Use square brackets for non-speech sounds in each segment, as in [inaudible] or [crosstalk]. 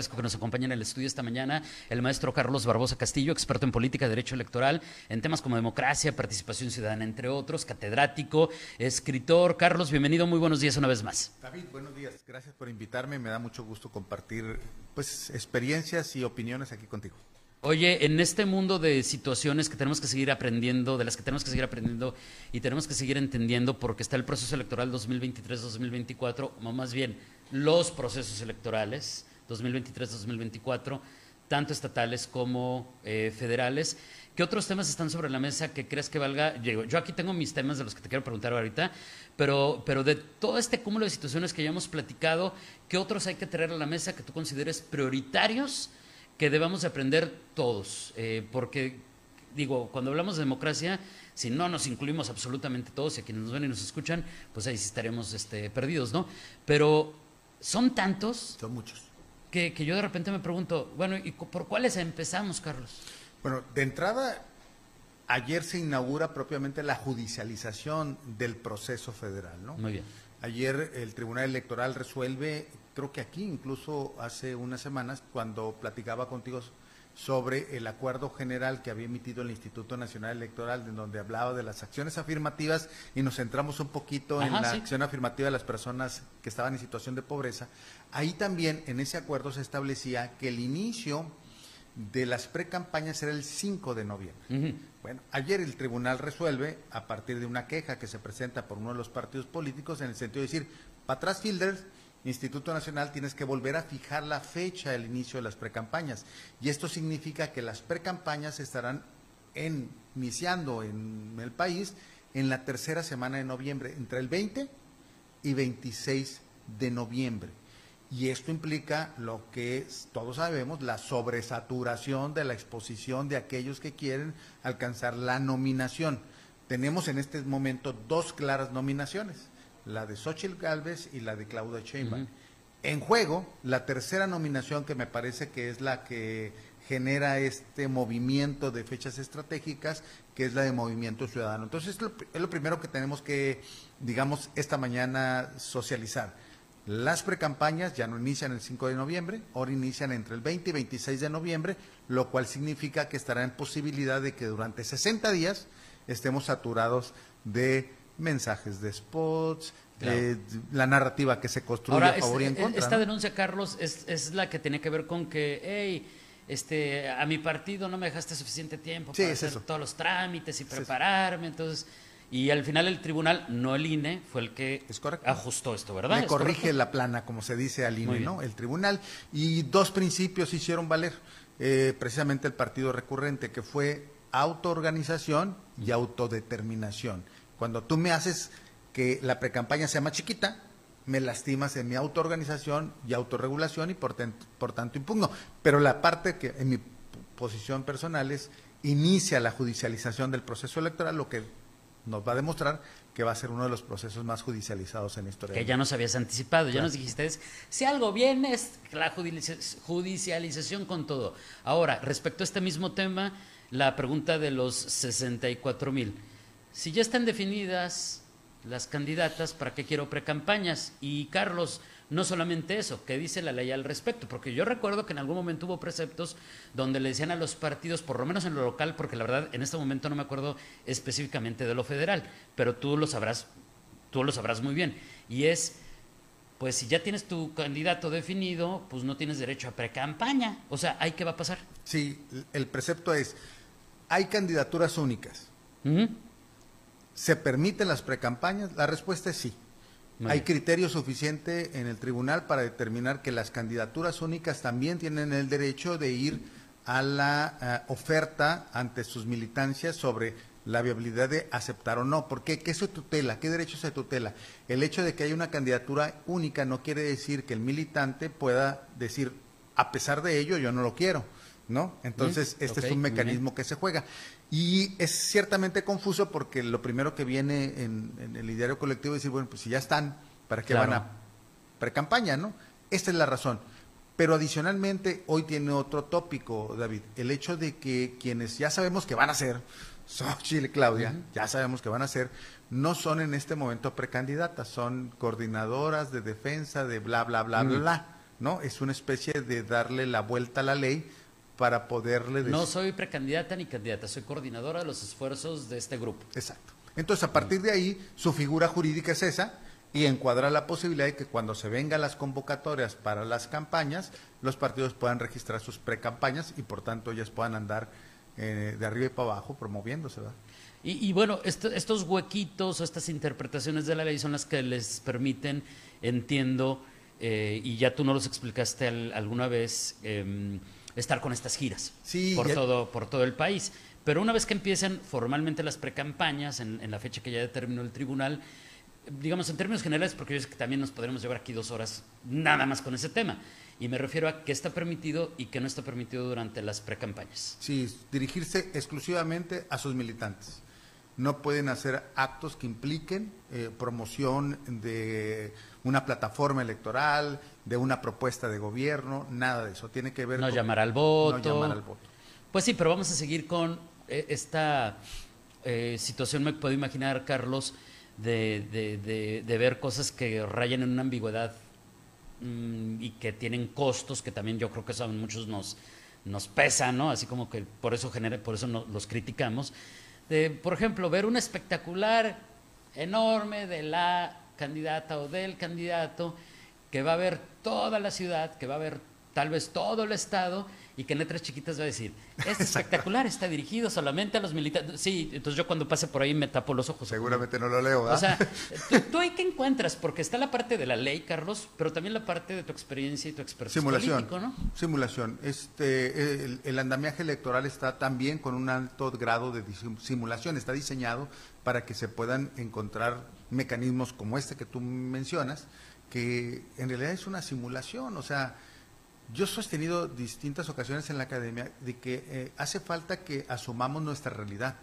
agradezco que nos acompañe en el estudio esta mañana el maestro Carlos Barbosa Castillo, experto en política, derecho electoral, en temas como democracia, participación ciudadana, entre otros, catedrático, escritor. Carlos, bienvenido, muy buenos días una vez más. David, buenos días, gracias por invitarme, me da mucho gusto compartir pues experiencias y opiniones aquí contigo. Oye, en este mundo de situaciones que tenemos que seguir aprendiendo, de las que tenemos que seguir aprendiendo y tenemos que seguir entendiendo porque está el proceso electoral 2023-2024, o más bien los procesos electorales 2023-2024, tanto estatales como eh, federales. ¿Qué otros temas están sobre la mesa que crees que valga? Yo aquí tengo mis temas de los que te quiero preguntar ahorita, pero, pero de todo este cúmulo de situaciones que ya hemos platicado, ¿qué otros hay que traer a la mesa que tú consideres prioritarios que debamos aprender todos? Eh, porque, digo, cuando hablamos de democracia, si no nos incluimos absolutamente todos y a quienes nos ven y nos escuchan, pues ahí sí estaremos este, perdidos, ¿no? Pero son tantos. Son muchos que, yo de repente me pregunto, bueno, ¿y por cuáles empezamos, Carlos? Bueno, de entrada, ayer se inaugura propiamente la judicialización del proceso federal, ¿no? Muy bien. Ayer el Tribunal Electoral resuelve, creo que aquí incluso hace unas semanas, cuando platicaba contigo sobre el acuerdo general que había emitido el Instituto Nacional Electoral, en donde hablaba de las acciones afirmativas y nos centramos un poquito en la acción afirmativa de las personas que estaban en situación de pobreza. Ahí también en ese acuerdo se establecía que el inicio de las precampañas era el 5 de noviembre. Bueno, ayer el tribunal resuelve a partir de una queja que se presenta por uno de los partidos políticos en el sentido de decir, para atrás Fielders Instituto Nacional tienes que volver a fijar la fecha del inicio de las precampañas. Y esto significa que las precampañas estarán iniciando en el país en la tercera semana de noviembre, entre el 20 y 26 de noviembre. Y esto implica lo que todos sabemos, la sobresaturación de la exposición de aquellos que quieren alcanzar la nominación. Tenemos en este momento dos claras nominaciones la de Xochitl Galvez y la de Claudia Sheinbaum. En juego, la tercera nominación que me parece que es la que genera este movimiento de fechas estratégicas, que es la de Movimiento Ciudadano. Entonces, es lo, primero que tenemos que, digamos, esta mañana socializar. Las precampañas ya no inician el 5 de noviembre, ahora inician entre el 20 y 26 de noviembre, lo cual significa que estará en posibilidad de que durante 60 días estemos saturados de mensajes de spots, eh, la narrativa que se construye a favor y en contra. Esta denuncia, Carlos, es, es, la que tiene que ver con que, hey, este, a mi partido no me dejaste suficiente tiempo para hacer todos los trámites y prepararme, entonces... Y al final el tribunal, no el INE, fue el que ajustó esto, ¿verdad? Le corrige la plana, como se dice al INE, ¿no? El tribunal. Y dos principios hicieron valer eh, precisamente el partido recurrente, que fue autoorganización y autodeterminación. Cuando tú me haces que la precampaña sea más chiquita, me lastimas en mi autoorganización y autorregulación y por, por tanto impugno. Pero la parte que en mi posición personal es inicia la judicialización del proceso electoral, lo que nos va a demostrar que va a ser uno de los procesos más judicializados en la historia. Que ya nos habías anticipado, ya nos dijiste, si algo viene es la judicialización con todo. Ahora, respecto a este mismo tema, la pregunta de los 64 mil. Si ya están definidas las candidatas, ¿para qué quiero precampañas? Y Carlos, no solamente eso, ¿qué dice la ley al respecto? Porque yo recuerdo que en algún momento hubo preceptos donde le decían a los partidos, por lo menos en lo local, porque la verdad en este momento no me acuerdo específicamente de lo federal, pero tú lo sabrás, tú lo sabrás muy bien. Y es, pues si ya tienes tu candidato definido, pues no tienes derecho a precampaña. O sea, ¿hay qué va a pasar? Sí, el precepto es, hay candidaturas únicas. ¿Se permiten las precampañas? La respuesta es sí. Hay criterio suficiente en el tribunal para determinar que las candidaturas únicas también tienen el derecho de ir a la eh, oferta ante sus militancias sobre la viabilidad de aceptar o no. ¿Por qué? ¿Qué se tutela? ¿Qué derecho se tutela? El hecho de que haya una candidatura única no quiere decir que el militante pueda decir, a pesar de ello, yo no lo quiero. ¿no? Entonces, este es un mecanismo que se juega. Y es ciertamente confuso porque lo primero que viene en, el ideario colectivo es decir, bueno, pues si ya están, ¿para qué van a pre-campaña, no? Esta es la razón. Pero adicionalmente, hoy tiene otro tópico, David, el hecho de que quienes ya sabemos que van a ser, [laughs] Xochitl y Claudia, ya sabemos que van a ser, no son en este momento precandidatas, son coordinadoras de defensa de bla, bla, bla, bla, ¿no? Es una especie de darle la vuelta a la ley para poderle... No soy precandidata ni candidata, soy coordinadora de los esfuerzos de este grupo. Exacto. Entonces, a partir de ahí, su figura jurídica es esa, y encuadra la posibilidad de que cuando se vengan las convocatorias para las campañas, los partidos puedan registrar sus precampañas y por tanto ellas puedan andar eh, de arriba y para abajo promoviéndose. Y, bueno, estos huequitos o estas interpretaciones de la ley son las que les permiten, entiendo, eh, y ya tú no los explicaste alguna vez, em, estar con estas giras por, todo, por todo el país. Pero una vez que empiecen formalmente las precampañas, en, en la fecha que ya determinó el tribunal, digamos en términos generales, porque yo sé que también nos podremos llevar aquí dos horas nada más con ese tema. Y me refiero a qué está permitido y qué no está permitido durante las precampañas. Sí, dirigirse exclusivamente a sus militantes. No pueden hacer actos que impliquen eh, promoción de una plataforma electoral, de una propuesta de gobierno, nada de eso. Tiene que ver no llamar al voto. No llamar al voto. Pues sí, pero vamos a seguir con eh, esta eh, situación. Me puedo imaginar, Carlos, de, de, ver cosas que rayan en una ambigüedad mm, y que tienen costos que también yo creo que son muchos nos, nos pesan, ¿no? Así como que por eso genera, por eso los criticamos. De, por ejemplo, ver un espectacular enorme de la candidata o del candidato que va a ver toda la ciudad, que va a ver tal vez todo el estado y que en letras chiquitas va a decir, es espectacular, está dirigido solamente a los militares. Sí, entonces yo cuando pase por ahí me tapo los ojos. Seguramente no lo leo. O sea, [laughs] ¿tú, ahí qué encuentras? Porque está la parte de la ley, Carlos, pero también la parte de tu experiencia y tu experiencia Simulación, político, ¿no? Simulación. Este, el, el andamiaje electoral está también con un alto grado de simulación. Está diseñado para que se puedan encontrar mecanismos como este que tú mencionas, que en realidad es una simulación, o sea, yo he sostenido distintas ocasiones en la academia de que eh, hace falta que asumamos nuestra realidad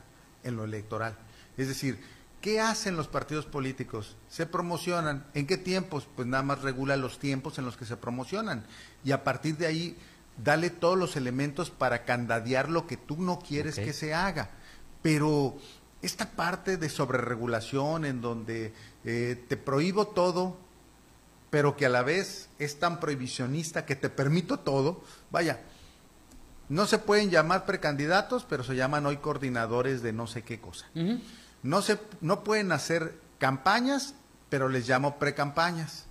en lo electoral. Es decir, ¿qué hacen los partidos políticos? Se promocionan. ¿En qué tiempos? Pues nada más regula los tiempos en los que se promocionan. Y a partir de ahí, dale todos los elementos para candadear lo que tú no quieres que se haga. Pero esta parte de sobreregulación en donde eh, te prohíbo todo, pero que a la vez es tan prohibicionista que te permito todo, vaya, no se pueden llamar precandidatos, pero se llaman hoy coordinadores de no sé qué cosa. no, se, no pueden hacer campañas, pero les llamo precampañas.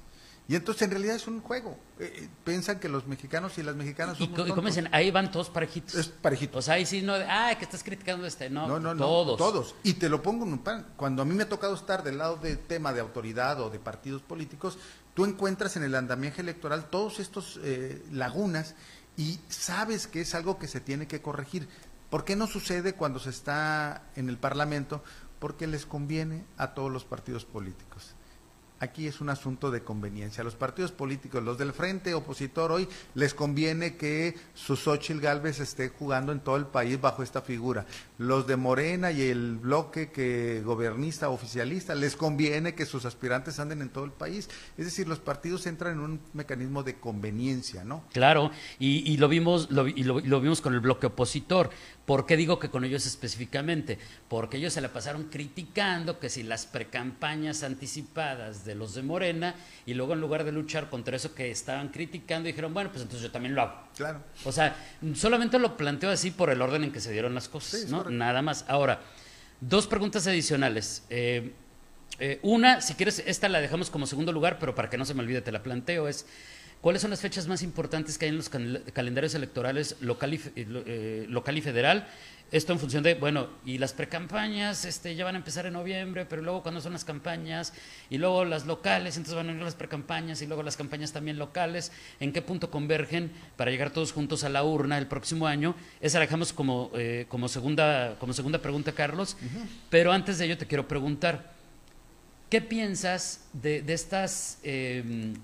Y entonces en realidad es un juego. Eh, eh, piensan que los mexicanos y las mexicanas son. Y, como dicen, ahí van todos parejitos. Es parejitos. O sea, ahí sí no, ah, que estás criticando este, no, no, no, todos. todos. Y te lo pongo en un pan. Cuando a mí me ha tocado estar del lado del tema de autoridad o de partidos políticos, tú encuentras en el andamiaje electoral todos estos eh, lagunas y sabes que es algo que se tiene que corregir. ¿Por qué no sucede cuando se está en el Parlamento? Porque les conviene a todos los partidos políticos aquí es un asunto de conveniencia. Los partidos políticos, los del frente opositor hoy, les conviene que su Xochitl Galvez esté jugando en todo el país bajo esta figura. Los de Morena y el bloque que gobernista oficialista, les conviene que sus aspirantes anden en todo el país. Es decir, los partidos entran en un mecanismo de conveniencia, ¿no? Claro, y, lo vimos, y lo vimos con el bloque opositor. ¿Por qué digo que con ellos específicamente? Porque ellos se la pasaron criticando que si las precampañas anticipadas de los de Morena y luego en lugar de luchar contra eso que estaban criticando dijeron, bueno, pues entonces yo también lo hago. Claro. O sea, solamente lo planteo así por el orden en que se dieron las cosas, ¿no? Nada más. Ahora, dos preguntas adicionales. Eh, eh, una, si quieres, esta la dejamos como segundo lugar, pero para que no se me olvide, te la planteo, es ¿Cuáles son las fechas más importantes que hay en los calendarios electorales local y, eh, local y federal? Esto en función de, bueno, y las precampañas este, ya van a empezar en noviembre, pero luego cuando son las campañas, y luego las locales, entonces van a venir las precampañas, y luego las campañas también locales, ¿en qué punto convergen para llegar todos juntos a la urna el próximo año? Esa la dejamos como, eh, como, segunda, como segunda pregunta, Carlos. Pero antes de ello te quiero preguntar, ¿qué piensas de, estas... Eh,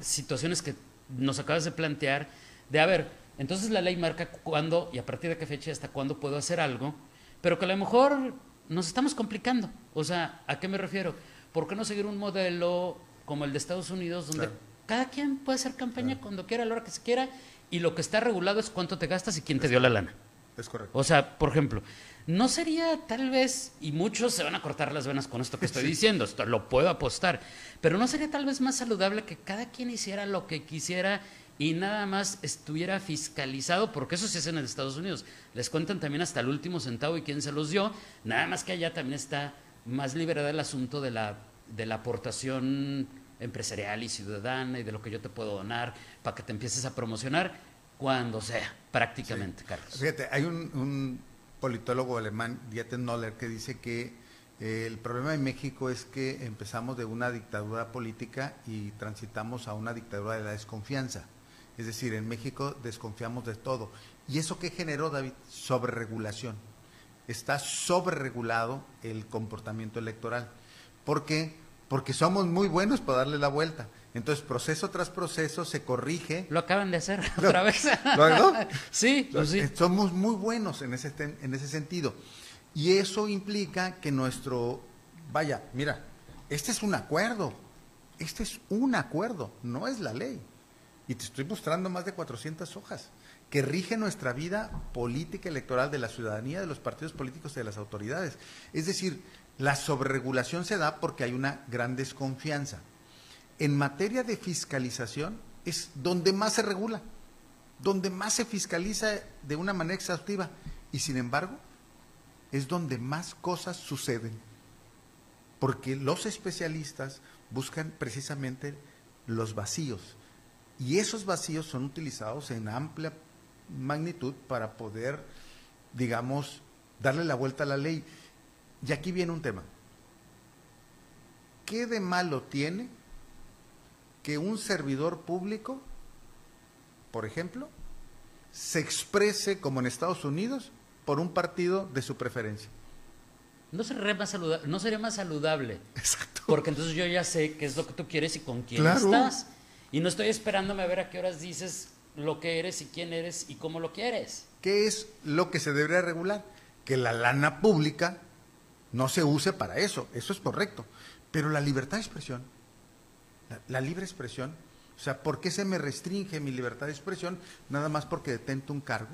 situaciones que nos acabas de plantear, de a ver, entonces la ley marca cuándo y a partir de qué fecha hasta cuándo puedo hacer algo, pero que a lo mejor nos estamos complicando. O sea, ¿a qué me refiero? ¿Por qué no seguir un modelo como el de Estados Unidos donde cada quien puede hacer campaña cuando quiera, a la hora que se quiera, y lo que está regulado es cuánto te gastas y quién te dio la lana. Es correcto. O sea, por ejemplo, no sería tal vez, y muchos se van a cortar las venas con esto que estoy diciendo, esto lo puedo apostar, pero no sería tal vez más saludable que cada quien hiciera lo que quisiera y nada más estuviera fiscalizado, porque eso se hace en Estados Unidos. Les cuentan también hasta el último centavo y quién se los dio, nada más que allá también está más liberado el asunto de la, de la aportación empresarial y ciudadana y de lo que yo te puedo donar para que te empieces a promocionar cuando sea, prácticamente, Carlos. Fíjate, hay un, un politólogo alemán, Dieter Noller, que dice que eh, el problema de México es que empezamos de una dictadura política y transitamos a una dictadura de la desconfianza. Es decir, en México desconfiamos de todo. ¿Y eso qué generó, David? Sobreregulación. Está sobreregulado el comportamiento electoral. ¿Por qué? Porque somos muy buenos para darle la vuelta. Entonces, proceso tras proceso se corrige. Lo acaban de hacer otra vez. ¿Lo [laughs] sí, pues sí. Somos muy buenos en ese, en ese sentido. Y eso implica que nuestro, vaya, mira, este es un acuerdo. Este es un acuerdo, no es la ley y te estoy mostrando más de 400 hojas que rigen nuestra vida política electoral de la ciudadanía, de los partidos políticos y de las autoridades. Es decir, la sobreregulación se da porque hay una gran desconfianza. En materia de fiscalización es donde más se regula, donde más se fiscaliza de una manera exhaustiva y sin embargo es donde más cosas suceden, porque los especialistas buscan precisamente los vacíos y esos vacíos son utilizados en amplia magnitud para poder, digamos, darle la vuelta a la ley. Y aquí viene un tema. ¿Qué de malo tiene que un servidor público, por ejemplo, se exprese como en Estados Unidos por un partido de su preferencia? No sería más saludable. No sería más saludable Exacto. Porque entonces yo ya sé qué es lo que tú quieres y con quién estás. Y no estoy esperándome a ver a qué horas dices lo que eres y quién eres y cómo lo quieres. ¿Qué es lo que se debería regular? Que la lana pública no se use para eso, eso es correcto. Pero la libertad de expresión, la, libre expresión, o sea, ¿por qué se me restringe mi libertad de expresión nada más porque detento un cargo?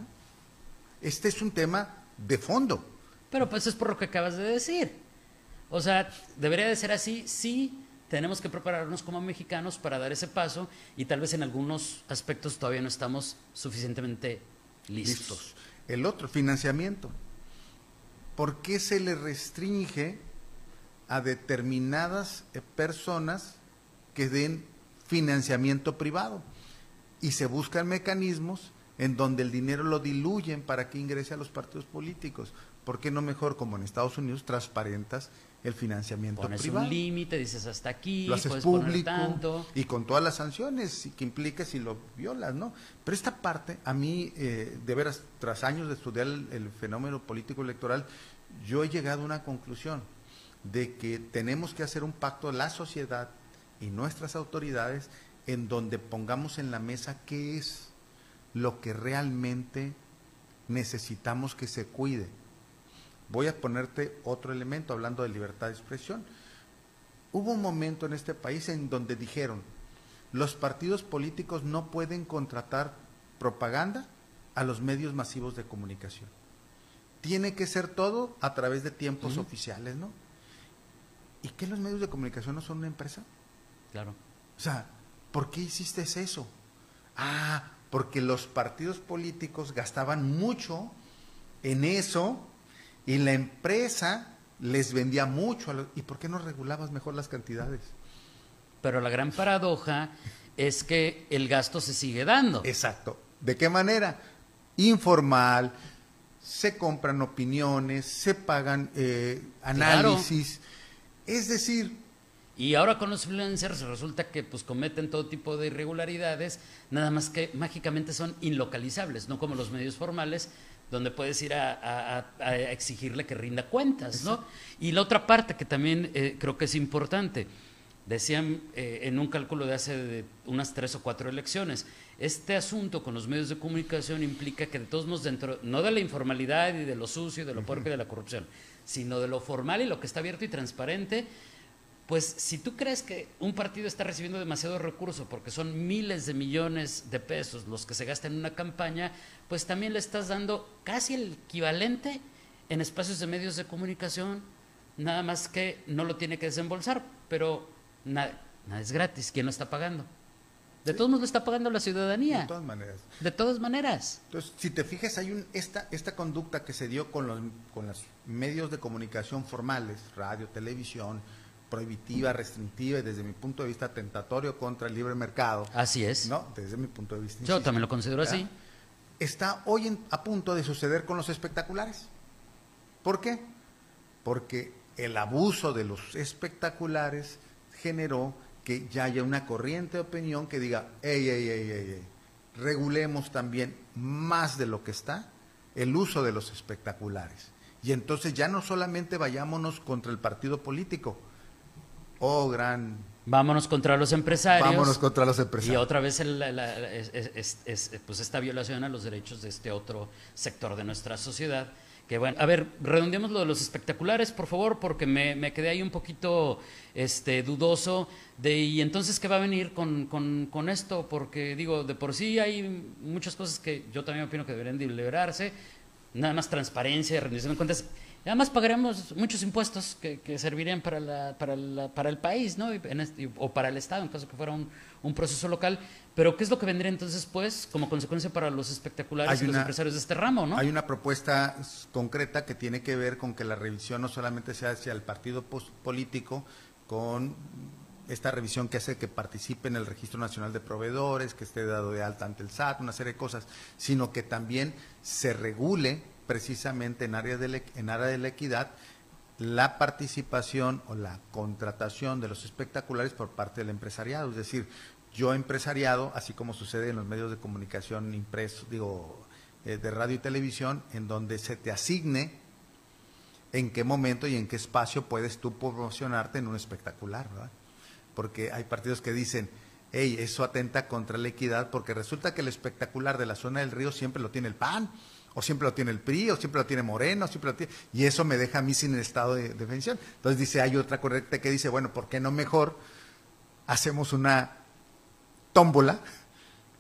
Este es un tema de fondo. Pero pues es por lo que acabas de decir. O sea, debería de ser así, sí, tenemos que prepararnos como mexicanos para dar ese paso y tal vez en algunos aspectos todavía no estamos suficientemente listos. El otro, financiamiento. ¿Por qué se le restringe a determinadas personas que den financiamiento privado? Y se buscan mecanismos en donde el dinero lo diluyen para que ingrese a los partidos políticos. ¿Por qué no mejor, como en Estados Unidos, transparentas el financiamiento Pones privado. un límite, dices hasta aquí, lo haces público y con todas las sanciones que implica si lo violas, ¿no? Pero esta parte, a mí, eh, de veras, tras años de estudiar el, fenómeno político electoral, yo he llegado a una conclusión de que tenemos que hacer un pacto la sociedad y nuestras autoridades en donde pongamos en la mesa qué es lo que realmente necesitamos que se cuide Voy a ponerte otro elemento hablando de libertad de expresión. Hubo un momento en este país en donde dijeron, los partidos políticos no pueden contratar propaganda a los medios masivos de comunicación. Tiene que ser todo a través de tiempos oficiales, ¿no? ¿Y qué los medios de comunicación no son una empresa? Claro. O sea, ¿por qué hiciste eso? Ah, porque los partidos políticos gastaban mucho en eso y la empresa les vendía mucho. ¿Y por qué no regulabas mejor las cantidades? Pero la gran paradoja es que el gasto se sigue dando. Exacto. ¿De qué manera? Informal, se compran opiniones, se pagan eh, análisis. Es decir... Y ahora con los influencers resulta que pues cometen todo tipo de irregularidades, nada más que mágicamente son inlocalizables, no como los medios formales donde puedes ir a, exigirle que rinda cuentas, ¿no? Y la otra parte que también eh, creo que es importante, decían eh, en un cálculo de hace unas tres o cuatro elecciones, este asunto con los medios de comunicación implica que de todos modos dentro, no de la informalidad y de lo sucio y de lo puerco y de la corrupción, sino de lo formal y lo que está abierto y transparente, pues si tú crees que un partido está recibiendo demasiado recurso porque son miles de millones de pesos los que se gastan en una campaña, pues también le estás dando casi el equivalente en espacios de medios de comunicación, nada más que no lo tiene que desembolsar, pero nada, nada es gratis, ¿quién lo está pagando? De todos modos lo está pagando la ciudadanía. De todas maneras. De todas maneras. Entonces, si te fijas, hay un, esta, esta conducta que se dio con los, con los medios de comunicación formales, radio, televisión, prohibitiva, restrictiva y desde mi punto de vista tentatorio contra el libre mercado. Así es. No, desde mi punto de vista. Yo también lo considero así. Está hoy en, a punto de suceder con los espectaculares. ¿Por qué? Porque el abuso de los espectaculares generó que ya haya una corriente de opinión que diga, ey, ey, ey, ey, regulemos también más de lo que está el uso de los espectaculares. Y entonces ya no solamente vayámonos contra el partido político, oh gran... Vámonos contra los empresarios. Vámonos contra los empresarios. Y otra vez es, pues esta violación a los derechos de este otro sector de nuestra sociedad que bueno, a ver, redondeemos lo de los espectaculares, por favor, porque me, me, quedé ahí un poquito este, dudoso de, y entonces, ¿qué va a venir con, con, con, esto? Porque digo, de por sí hay muchas cosas que yo también opino que deberían de liberarse, nada más transparencia, rendición de cuentas, además pagaremos muchos impuestos que, que servirían para, la, para, la, para, el país, ¿no? Este, o para el Estado, en caso que fuera un, un, proceso local. Pero, ¿qué es lo que vendría entonces, pues, como consecuencia para los espectaculares y los empresarios de este ramo, ¿no? Hay una propuesta concreta que tiene que ver con que la revisión no solamente sea hacia el partido político, con esta revisión que hace que participe en el Registro Nacional de Proveedores, que esté dado de alta ante el SAT, una serie de cosas, sino que también se regule precisamente en área de, en área de la equidad la participación o la contratación de los espectaculares por parte del empresariado. Es decir, yo empresariado, así como sucede en los medios de comunicación impresos, digo, eh, de radio y televisión, en donde se te asigne en qué momento y en qué espacio puedes tú promocionarte en un espectacular, ¿verdad? Porque hay partidos que dicen, hey, eso atenta contra la equidad, porque resulta que el espectacular de la zona del río siempre lo tiene el PAN, o siempre lo tiene el PRI, o siempre lo tiene Moreno, siempre lo tiene, y eso me deja a mí sin el estado de defensión. Entonces dice, hay otra correcta que dice, bueno, ¿por qué no mejor hacemos una tómbola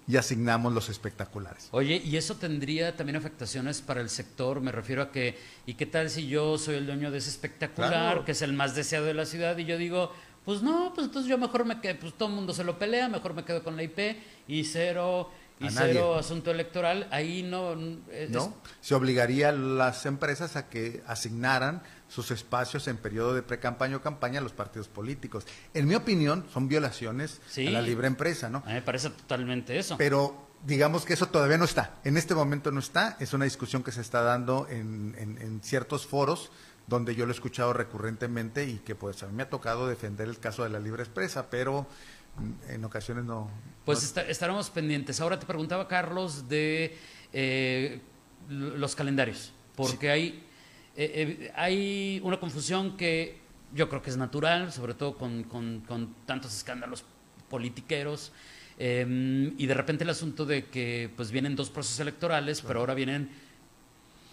y asignamos los espectaculares? Oye, ¿y eso tendría también afectaciones para el sector? Me refiero a que, ¿y qué tal si yo soy el dueño de ese espectacular, que es el más deseado de la ciudad, y yo digo, pues no, pues entonces yo mejor me quedo, pues todo el mundo se lo pelea, mejor me quedo con la IP y cero y cero asunto electoral, ahí no... no, se obligaría a las empresas a que asignaran sus espacios en periodo de pre-campaña o campaña a los partidos políticos. En mi opinión, son violaciones a la libre empresa, ¿no? A mí me parece totalmente eso. Pero digamos que eso todavía no está. En este momento no está. Es una discusión que se está dando en, en ciertos foros donde yo lo he escuchado recurrentemente y que pues a mí me ha tocado defender el caso de la libre expresa, pero en ocasiones no. Pues estaremos pendientes. Ahora te preguntaba, Carlos, de eh, los calendarios, porque hay, eh, eh, hay una confusión que yo creo que es natural, sobre todo con, con, tantos escándalos politiqueros. y de repente el asunto de que pues vienen dos procesos electorales, pero ahora vienen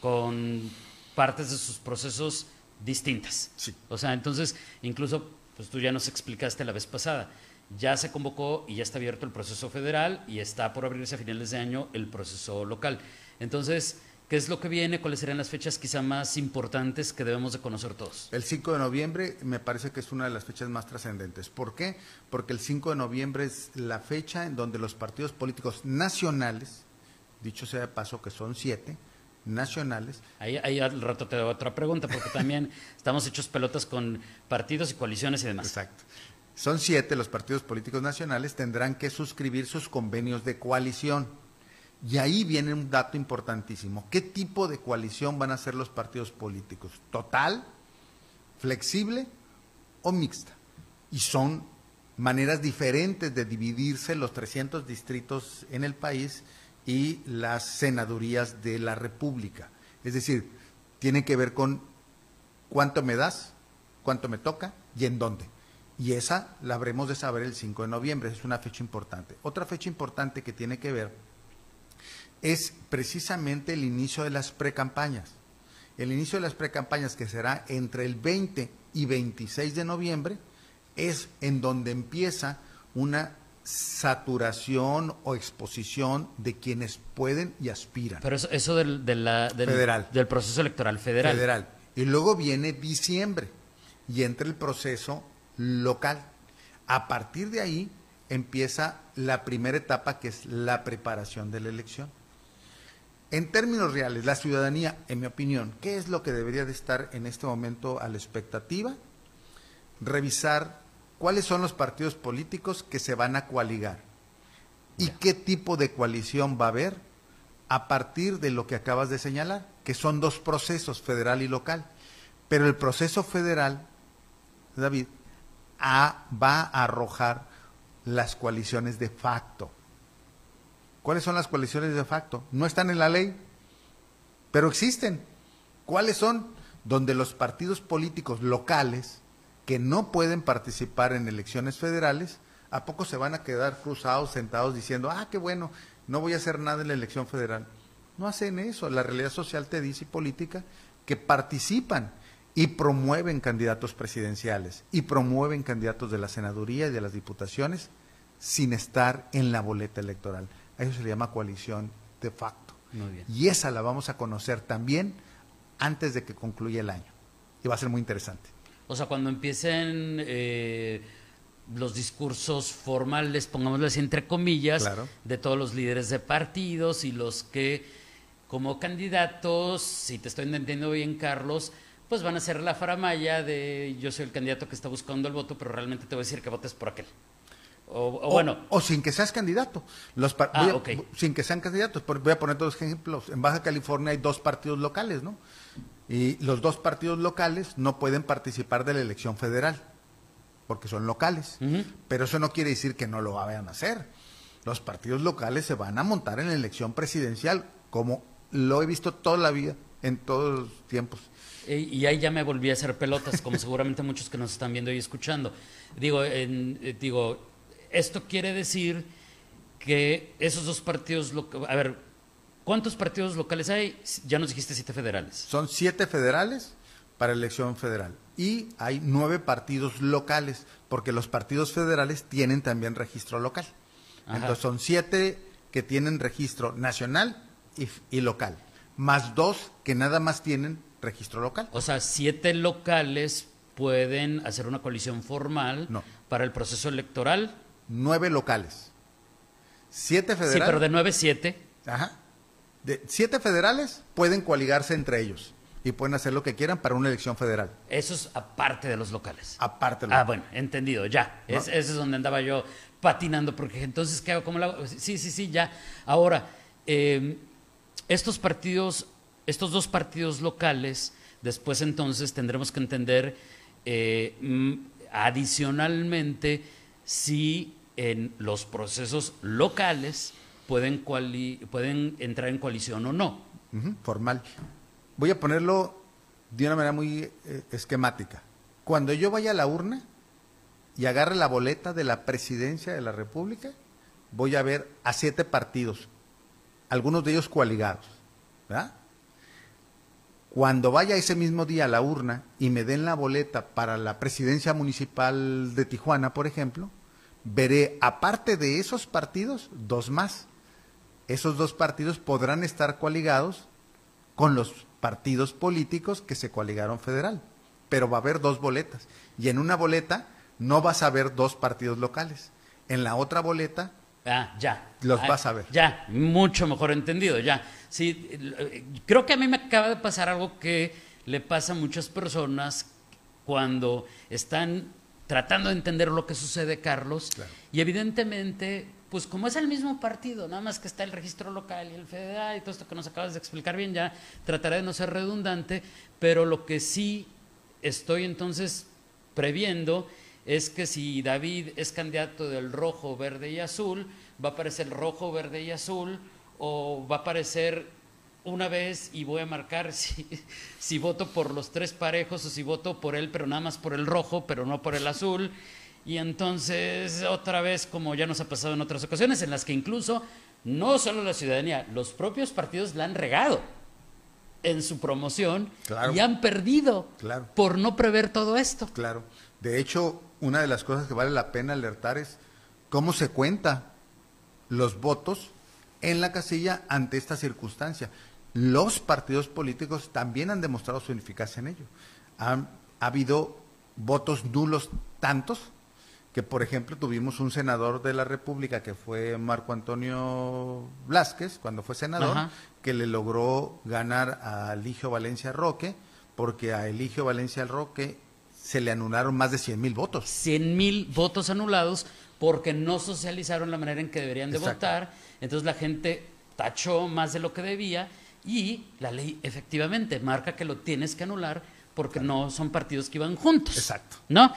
con partes de sus procesos distintas. Sí. O sea, entonces, incluso, pues tú ya nos explicaste la vez pasada, ya se convocó y ya está abierto el proceso federal y está por abrirse a finales de año el proceso local. Entonces, ¿qué es lo que viene? ¿Cuáles serían las fechas quizá más importantes que debemos de conocer todos? El 5 de noviembre me parece que es una de las fechas más trascendentes. ¿Por qué? Porque el 5 de noviembre es la fecha en donde los partidos políticos nacionales, dicho sea de paso que son siete, nacionales. Ahí, ahí al rato te doy otra pregunta, porque también [laughs] estamos hechos pelotas con partidos y coaliciones y demás. Exacto son siete los partidos políticos nacionales, tendrán que suscribir sus convenios de coalición. Y ahí viene un dato importantísimo. ¿Qué tipo de coalición van a ser los partidos políticos? ¿Total, flexible o mixta? Y son maneras diferentes de dividirse los 300 distritos en el país y las senadurías de la República. Es decir, tiene que ver con cuánto me das, cuánto me toca y en dónde. Y esa la habremos de saber el 5 de noviembre, es una fecha importante. Otra fecha importante que tiene que ver es precisamente el inicio de las precampañas. El inicio de las precampañas que será entre el 20 y 26 de noviembre es en donde empieza una saturación o exposición de quienes pueden y aspiran. Pero eso, eso del, de la- del, Federal. del proceso electoral federal. federal. Y luego viene diciembre y entra el proceso local. A partir de ahí empieza la primera etapa que es la preparación de la elección. En términos reales, la ciudadanía, en mi opinión, ¿qué es lo que debería de estar en este momento a la expectativa? Revisar cuáles son los partidos políticos que se van a coaligar y qué tipo de coalición va a haber a partir de lo que acabas de señalar, que son dos procesos, federal y local. Pero el proceso federal, David, a- va a arrojar las coaliciones de facto. ¿Cuáles son las coaliciones de facto? No están en la ley, pero existen. ¿Cuáles son? Donde los partidos políticos locales que no pueden participar en elecciones federales, ¿a poco se van a quedar cruzados, sentados diciendo, ah, qué bueno, no voy a hacer nada en la elección federal? No hacen eso. La realidad social te dice y política que participan y promueven candidatos presidenciales y promueven candidatos de la senaduría y de las diputaciones sin estar en la boleta electoral. A eso se le llama coalición de facto. Muy bien. Y esa la vamos a conocer también antes de que concluya el año. Y va a ser muy interesante. O sea, cuando empiecen eh, los discursos formales, pongámoslo así entre comillas, Claro. de todos los líderes de partidos y los que como candidatos, si te estoy entendiendo bien, Carlos, pues van a ser la faramaya de yo soy el candidato que está buscando el voto, pero realmente te voy a decir que votes por aquel. O, o bueno, o sin que seas candidato. Los Ah, a- ok. Sin que sean candidatos. Voy a poner dos ejemplos. En Baja California hay dos partidos locales, ¿no? Y los dos partidos locales no pueden participar de la elección federal, porque son locales. Pero eso no quiere decir que no lo vayan a hacer. Los partidos locales se van a montar en la elección presidencial, como lo he visto toda la vida, en todos los tiempos. Y ahí ya me volví a hacer pelotas, como [laughs] seguramente muchos que nos están viendo y escuchando. Digo, en- eh, digo, esto quiere decir que esos dos partidos, a ver, ¿cuántos partidos locales hay? Ya nos dijiste siete federales. Son siete federales para elección federal y hay nueve partidos locales, porque los partidos federales tienen también registro local. Ajá. Entonces son siete que tienen registro nacional y, y local, más dos que nada más tienen registro local. O sea, siete locales pueden hacer una coalición formal No. para el proceso electoral. Nueve locales. Siete Sí, federales. pero de nueve, siete. Ajá. De siete federales pueden coaligarse entre ellos y pueden hacer lo que quieran para una elección federal. Eso es aparte de los locales. Aparte de lo- Ah, bueno, entendido, ya. ¿No? Es- ese es donde andaba yo patinando, porque entonces, ¿qué hago? ¿Cómo lo hago? Sí, sí, sí, ya. Ahora, eh, estos partidos, estos dos partidos locales, después entonces tendremos que entender eh, mm, adicionalmente si en los procesos locales pueden, entrar en coalición o no. Formal. Voy a ponerlo de una manera muy eh, esquemática. Cuando yo vaya a la urna y agarre la boleta de la presidencia de la República, voy a ver a siete partidos, algunos de ellos coaligados. ¿verdad? Cuando vaya ese mismo día a la urna y me den la boleta para la presidencia municipal de Tijuana, por ejemplo, veré, aparte de esos partidos, dos más. Esos dos partidos podrán estar coaligados con los partidos políticos que se coaligaron federal. Pero va a haber dos boletas. Y en una boleta no vas a ver dos partidos locales. En la otra boleta Ah, ya. Los Ah, vas a ver. Ya, mucho mejor entendido, ya. Sí, eh, creo que a mí me acaba de pasar algo que le pasa a muchas personas cuando están tratando de entender lo que sucede, Carlos. Claro. Y evidentemente, pues como es el mismo partido, nada más que está el registro local y el federal y todo esto que nos acabas de explicar bien, ya trataré de no ser redundante, pero lo que sí estoy entonces previendo es que si David es candidato del rojo, verde y azul, va a aparecer rojo, verde y azul, o va a aparecer una vez y voy a marcar [laughs] si, si voto por los tres parejos o si voto por él, pero nada más por el rojo, pero no por el azul. Y entonces otra vez, como ya nos ha pasado en otras ocasiones, en las que incluso no solo la ciudadanía, los propios partidos la han regado en su promoción Claro. y han perdido Claro. por no prever todo esto. Claro. De hecho, una de las cosas que vale la pena alertar es cómo se cuenta los votos en la casilla ante esta circunstancia. Los partidos políticos también han demostrado su eficacia en ello. ha habido votos nulos tantos que, por ejemplo, tuvimos un senador de la República que fue Marco Antonio Blasquez, cuando fue senador, que le logró ganar a Eligio Valencia Roque, porque a Eligio Valencia Roque se le anularon más de 100 mil votos. 100 mil votos anulados porque no socializaron la manera en que deberían de votar. Entonces la gente tachó más de lo que debía y la ley efectivamente marca que lo tienes que anular porque no son partidos que iban juntos. Exacto. ¿No?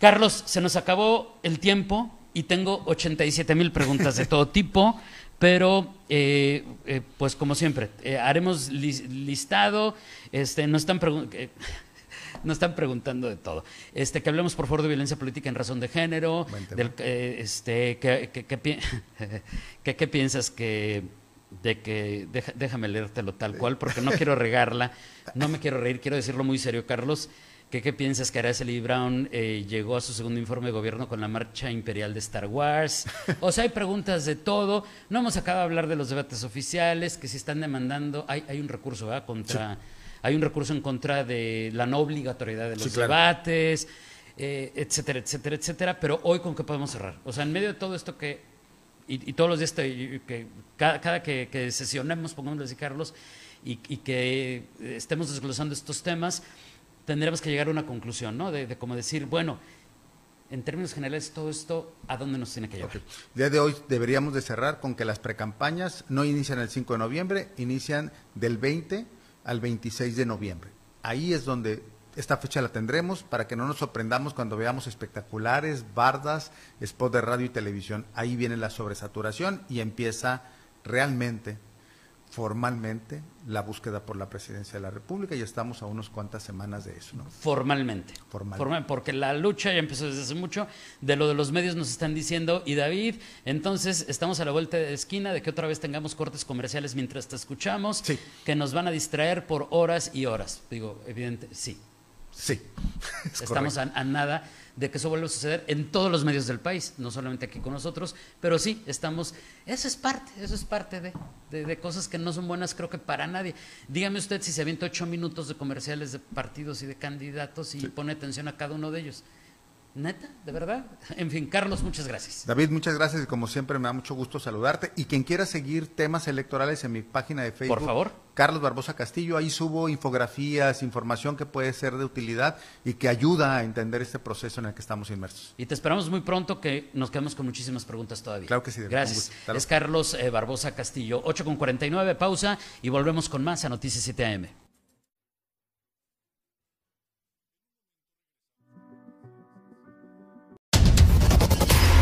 Carlos, se nos acabó el tiempo y tengo 87 mil preguntas de todo [laughs] tipo, pero eh, eh, pues como siempre, eh, haremos listado, este, no están [laughs] nos están preguntando de todo. Este, que hablemos por favor de violencia política en razón de género, del, este, [laughs] ¿qué piensas que de que déjame leértelo tal cual porque no quiero regarla, no me quiero reír, quiero decirlo muy serio, Carlos. ¿Qué, qué piensas que Araceli Brown eh, llegó a su segundo informe de gobierno con la marcha imperial de Star Wars? O sea, hay preguntas de todo. No hemos acabado de hablar de los debates oficiales, que si están demandando, hay, hay un recurso ¿verdad? contra, hay un recurso en contra de la no obligatoriedad de los debates, eh, etcétera, etcétera, etcétera. Pero hoy con qué podemos cerrar. O sea, en medio de todo esto que y, todos los días que cada, que, sesionemos, pongamos así, Carlos, y, que estemos desglosando estos temas, tendremos que llegar a una conclusión, ¿no? De, como decir, bueno, en términos generales, todo esto, ¿a dónde nos tiene que llevar? El día de hoy deberíamos de cerrar con que las precampañas no inician el 5 de noviembre, inician del 20 al 26 de noviembre. Ahí es donde esta fecha la tendremos para que no nos sorprendamos cuando veamos espectaculares, bardas, spot de radio y televisión. Ahí viene la sobresaturación y empieza realmente, formalmente, la búsqueda por la presidencia de la República y estamos a unas cuantas semanas de eso. ¿no? Formalmente. Formalmente. porque la lucha ya empezó desde hace mucho. De lo de los medios nos están diciendo, y David, entonces estamos a la vuelta de esquina de que otra vez tengamos cortes comerciales mientras te escuchamos, que nos van a distraer por horas y horas. Digo, evidente, sí. Sí. [laughs] Estamos a, nada de que eso vuelva a suceder en todos los medios del país, no solamente aquí con nosotros, pero sí, estamos, eso es parte, eso es parte de, de, cosas que no son buenas creo que para nadie. Dígame usted si se avienta ocho minutos de comerciales de partidos y de candidatos y pone atención a cada uno de ellos. Neta, de verdad. [laughs] En fin, Carlos, muchas gracias. David, muchas gracias y como siempre me da mucho gusto saludarte. Y quien quiera seguir temas electorales en mi página de Facebook, por favor. Carlos Barbosa Castillo, ahí subo infografías, información que puede ser de utilidad y que ayuda a entender este proceso en el que estamos inmersos. Y te esperamos muy pronto que nos quedemos con muchísimas preguntas todavía. Claro que sí. Gracias. Es Carlos eh, Barbosa Castillo. 8 con 49, pausa y volvemos con más a Noticias 7 AM.